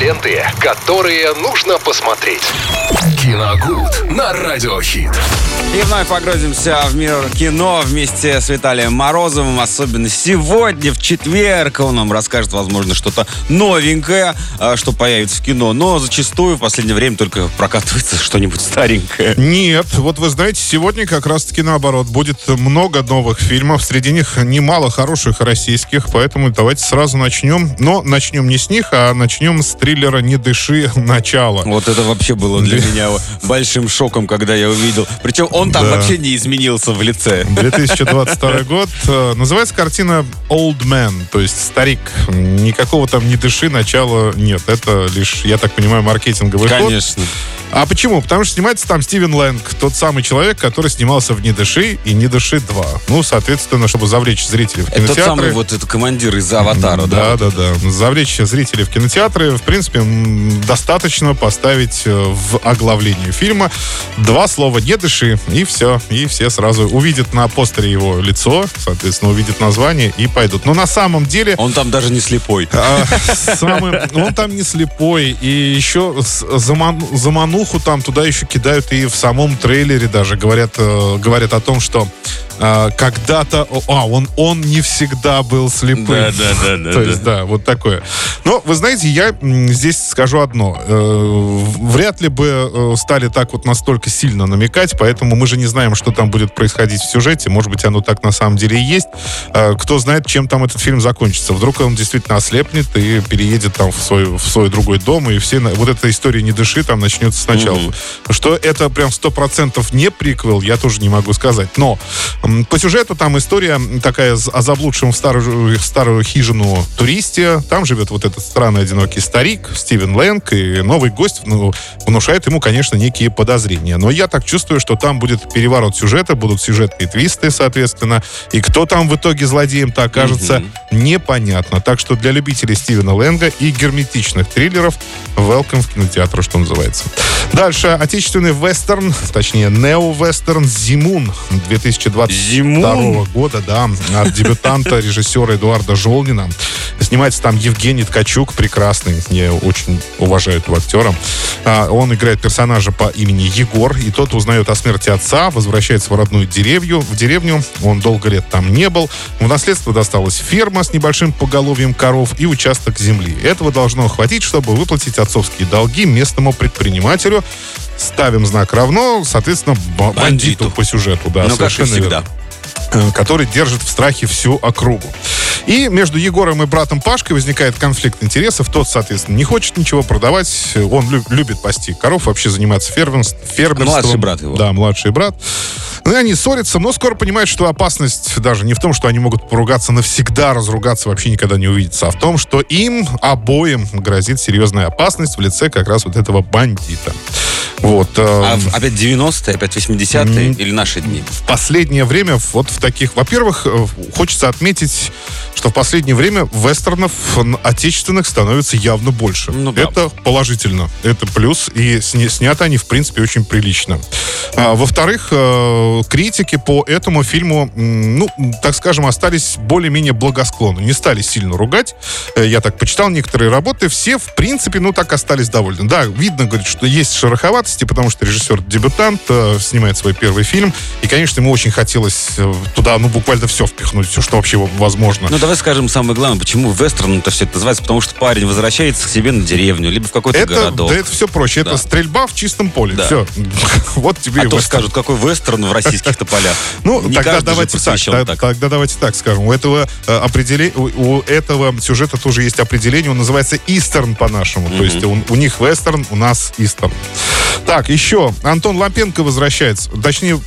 Ленты, которые нужно посмотреть. Киногуд на Радиохит. И вновь погрузимся в мир кино вместе с Виталием Морозовым. Особенно сегодня, в четверг, он нам расскажет, возможно, что-то новенькое, а, что появится в кино. Но зачастую в последнее время только прокатывается что-нибудь старенькое. Нет, вот вы знаете, сегодня как раз-таки наоборот. Будет много новых фильмов. Среди них немало хороших российских, поэтому давайте сразу начнем. Но начнем не с них, а начнем с триллера «Не дыши. Начало». Вот это вообще было для меня большим шоком, когда я увидел. Причем он там Да. вообще не изменился в лице. 2022 год. Э, Называется картина Old Man, то есть старик. Никакого там не дыши, начала нет. Это лишь, я так понимаю, маркетинговый ход. Конечно. А почему? Потому что снимается там Стивен Лэнг, тот самый человек, который снимался в «Не дыши» и «Не дыши 2». Ну, соответственно, чтобы завлечь зрителей в Это тот кинотеатры. самый вот этот командир из «Аватара», да? Да, да, да. Завлечь зрителей в кинотеатры, в принципе, достаточно поставить э, в оглавлении фильма два слова «не дыши», и все. И все сразу увидят на постере его лицо, соответственно, увидят название и пойдут. Но на самом деле... Он там даже не слепой. а, он там не слепой, и еще с- замануху там туда еще кидают и в самом трейлере даже говорят, э, говорят о том, что а, когда-то, а, он, он не всегда был слепым. Да, да, да, да, То есть, да, вот такое. Но, вы знаете, я здесь скажу одно. Э, Вряд ли бы э, стали так вот настолько сильно намекать, поэтому мы же не знаем, что там будет происходить в сюжете. Может быть, оно так на самом деле и есть. Э, Кто знает, чем там этот фильм закончится. Вдруг он действительно ослепнет и переедет там в свой, в свой другой дом, и все... Вот эта история «Не дыши» там начнется сначала. Что это прям сто процентов не приквел, я тоже не могу сказать. Но по сюжету там история такая о заблудшем в старую, в старую хижину туристе. Там живет вот этот странный одинокий старик Стивен Лэнг, и новый гость ну, внушает ему, конечно, некие подозрения. Но я так чувствую, что там будет переворот сюжета, будут сюжетные твисты, соответственно. И кто там в итоге злодеем-то окажется, непонятно. Так что для любителей Стивена Лэнга и герметичных триллеров welcome в кинотеатр, что называется. Дальше отечественный вестерн, точнее нео-вестерн «Зимун» 2022 Зимун? года, да, от дебютанта режиссера Эдуарда Жолнина. Снимается там Евгений Ткачук, прекрасный, я очень уважаю этого актера. А, Он играет персонажа по имени Егор, и тот узнает о смерти отца, возвращается в родную деревню. В деревню он долго лет там не был. В наследство досталась ферма с небольшим поголовьем коров и участок земли. Этого должно хватить, чтобы выплатить отцовские долги местному предпринимателю. Ставим знак равно, соответственно, ба- бандиту, Бандиту. по сюжету. Да, Ну, как и совершенно всегда. верно который держит в страхе всю округу. И между Егором и братом Пашкой возникает конфликт интересов. Тот, соответственно, не хочет ничего продавать. Он лю- любит пасти коров, вообще заниматься фермерс- фермерством. Младший брат его. Да, младший брат. Ну, и они ссорятся, но скоро понимают, что опасность даже не в том, что они могут поругаться навсегда, разругаться, вообще никогда не увидеться, а в том, что им обоим грозит серьезная опасность в лице как раз вот этого бандита. Вот. э, А опять 90-е, опять 80-е или наши дни? в последнее время вот в таких... Во-первых, э, хочется отметить, что в последнее время вестернов отечественных становится явно больше. Ну да. Это положительно. Это плюс. И сня- сняты они, в принципе, очень прилично. А, во-вторых, э, критики по этому фильму, ну, так скажем, остались более-менее благосклонны. Не стали сильно ругать. Э, Я так почитал некоторые работы. Все, в принципе, ну, так остались довольны. Да, видно, говорит, что есть шероховатости, потому что режиссер дебютант э, снимает свой первый фильм. И, конечно, ему очень хотелось э, туда, ну, буквально все впихнуть, все, что вообще возможно. Ну, давай скажем самое главное, почему вестерн это все это называется, потому что парень возвращается к себе на деревню, либо в какой-то это, городок. да, это все проще. Да. Это стрельба в чистом поле. Да. Все. Вот тебе А и то скажут, какой вестерн в российских тополях. Ну, Не тогда давайте так. Тогда давайте так скажем. У этого, э, определе- у, этого сюжета тоже есть определение. Он называется Истерн по-нашему. То есть у них вестерн, у нас Истерн. Так, еще. Антон Лампенко возвращается. Точнее,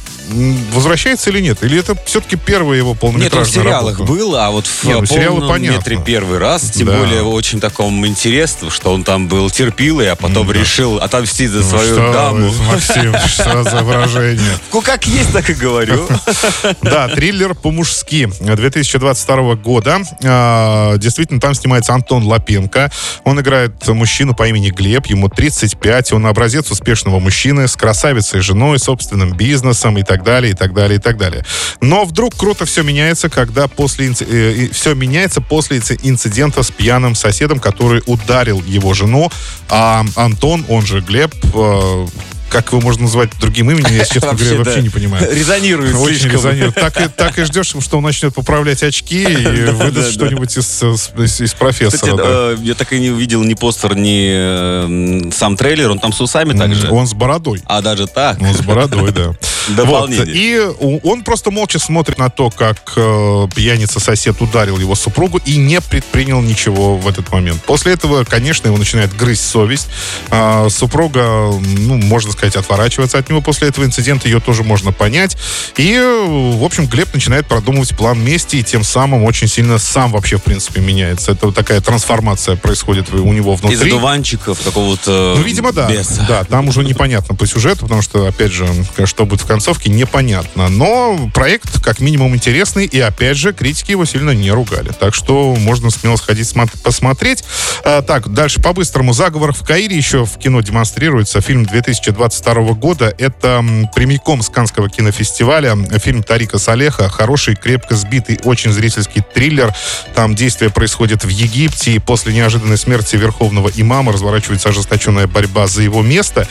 возвращается или нет? Или это все-таки первая его Нет, он в полнометражная сериалах работа? был, а вот в Не, ну, полном понятно. метре первый раз, тем Да. более очень таком интересном, что он там был терпилой, а потом решил отомстить за Ну, свою что даму. вы, Максим, что за выражение? Ну, как есть, так и говорю. Да, триллер по-мужски 2022 года. А, Действительно, там снимается Антон Лапенко. Он играет мужчину по имени Глеб, ему 35, он образец успешного мужчины с красавицей женой, собственным бизнесом и так далее, и так далее, и так далее. Но вдруг круто все меняется, когда после э, все меняется после инцидента с пьяным соседом, который ударил его жену, а Антон, он же Глеб, э, как его можно назвать другим именем, я, честно говоря, вообще не понимаю. Резонирует Очень резонирует. Так, и, так и ждешь, что он начнет поправлять очки и выдаст что-нибудь из, из, из профессора. Кстати, я так и не увидел ни постер, ни сам трейлер. Он там с усами также? Он с бородой. А, даже так? Он с бородой, да. Дополнение. Вот. И он просто молча смотрит на то, как э, пьяница-сосед ударил его супругу и не предпринял ничего в этот момент. После этого, конечно, его начинает грызть совесть. А, супруга, ну, можно сказать, отворачиваться от него после этого инцидента, ее тоже можно понять. И, в общем, Глеб начинает продумывать план мести, и тем самым очень сильно сам вообще, в принципе, меняется. Это вот такая трансформация происходит у него внутри. Из одуванчиков какого-то Ну, видимо, да. Беса. Да, там уже непонятно по сюжету, потому что, опять же, что будет в концовке, непонятно. Но проект, как минимум, интересный, и, опять же, критики его сильно не ругали. Так что можно смело сходить посмотреть. А, так, дальше по-быстрому. «Заговор в Каире» еще в кино демонстрируется. Фильм 2020 22 года. Это прямиком с Канского кинофестиваля. Фильм Тарика Салеха. Хороший, крепко сбитый, очень зрительский триллер. Там действие происходит в Египте. И после неожиданной смерти верховного имама разворачивается ожесточенная борьба за его место.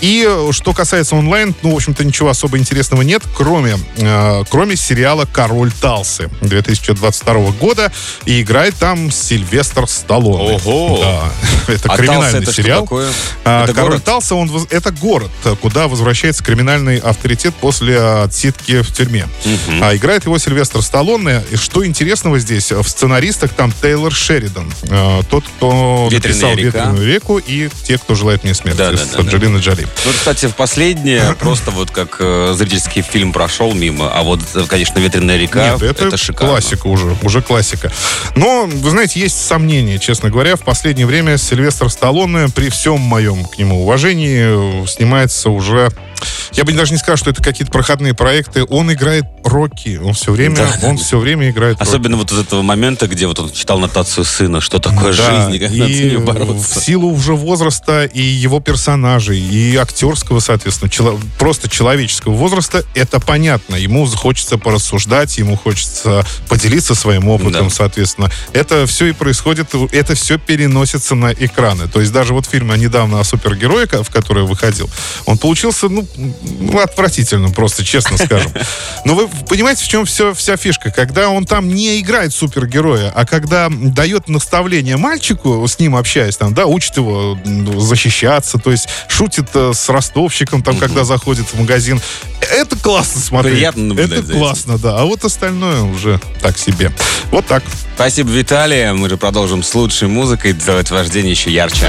И что касается онлайн, ну, в общем-то, ничего особо интересного нет, кроме, э, кроме сериала «Король Талсы» 2022 года. И играет там Сильвестр Сталлоне. Ого! Да. Это а криминальный это сериал. А, это Король город? Талса, он, это город куда возвращается криминальный авторитет после отсидки в тюрьме. Угу. А играет его Сильвестр Сталлоне. И что интересного здесь, в сценаристах там Тейлор Шеридан. Э, тот, кто Ветреная написал река. «Ветреную реку» и «Те, кто желает мне смерти» да, с да, Анджелиной да. Джоли. Ну, кстати, в последнее просто вот как э, зрительский фильм прошел мимо, а вот, конечно, «Ветреная река» Нет, это, это шикарно. классика уже, уже классика. Но, вы знаете, есть сомнения, честно говоря. В последнее время Сильвестр Сталлоне, при всем моем к нему уважении, снимается уже я бы даже не сказал, что это какие-то проходные проекты. Он играет роки. Он все время, да, он да. все время играет Особенно роки. вот из этого момента, где вот он читал нотацию сына, что такое да, жизнь, и как и бороться. В силу уже возраста и его персонажей, и актерского, соответственно, чело, просто человеческого возраста, это понятно. Ему хочется порассуждать, ему хочется поделиться своим опытом, да. соответственно. Это все и происходит, это все переносится на экраны. То есть даже вот фильм недавно о супергерое, в который выходил, он получился, ну, отвратительно, просто честно скажем. Но вы понимаете, в чем все, вся фишка? Когда он там не играет супергероя, а когда дает наставление мальчику, с ним общаясь, там, да, учит его защищаться, то есть шутит э, с ростовщиком, там, угу. когда заходит в магазин. Это классно смотреть. Приятно наблюдать Это классно, да. А вот остальное уже так себе. Вот так. Спасибо, Виталий. Мы же продолжим с лучшей музыкой, делать вождение еще ярче.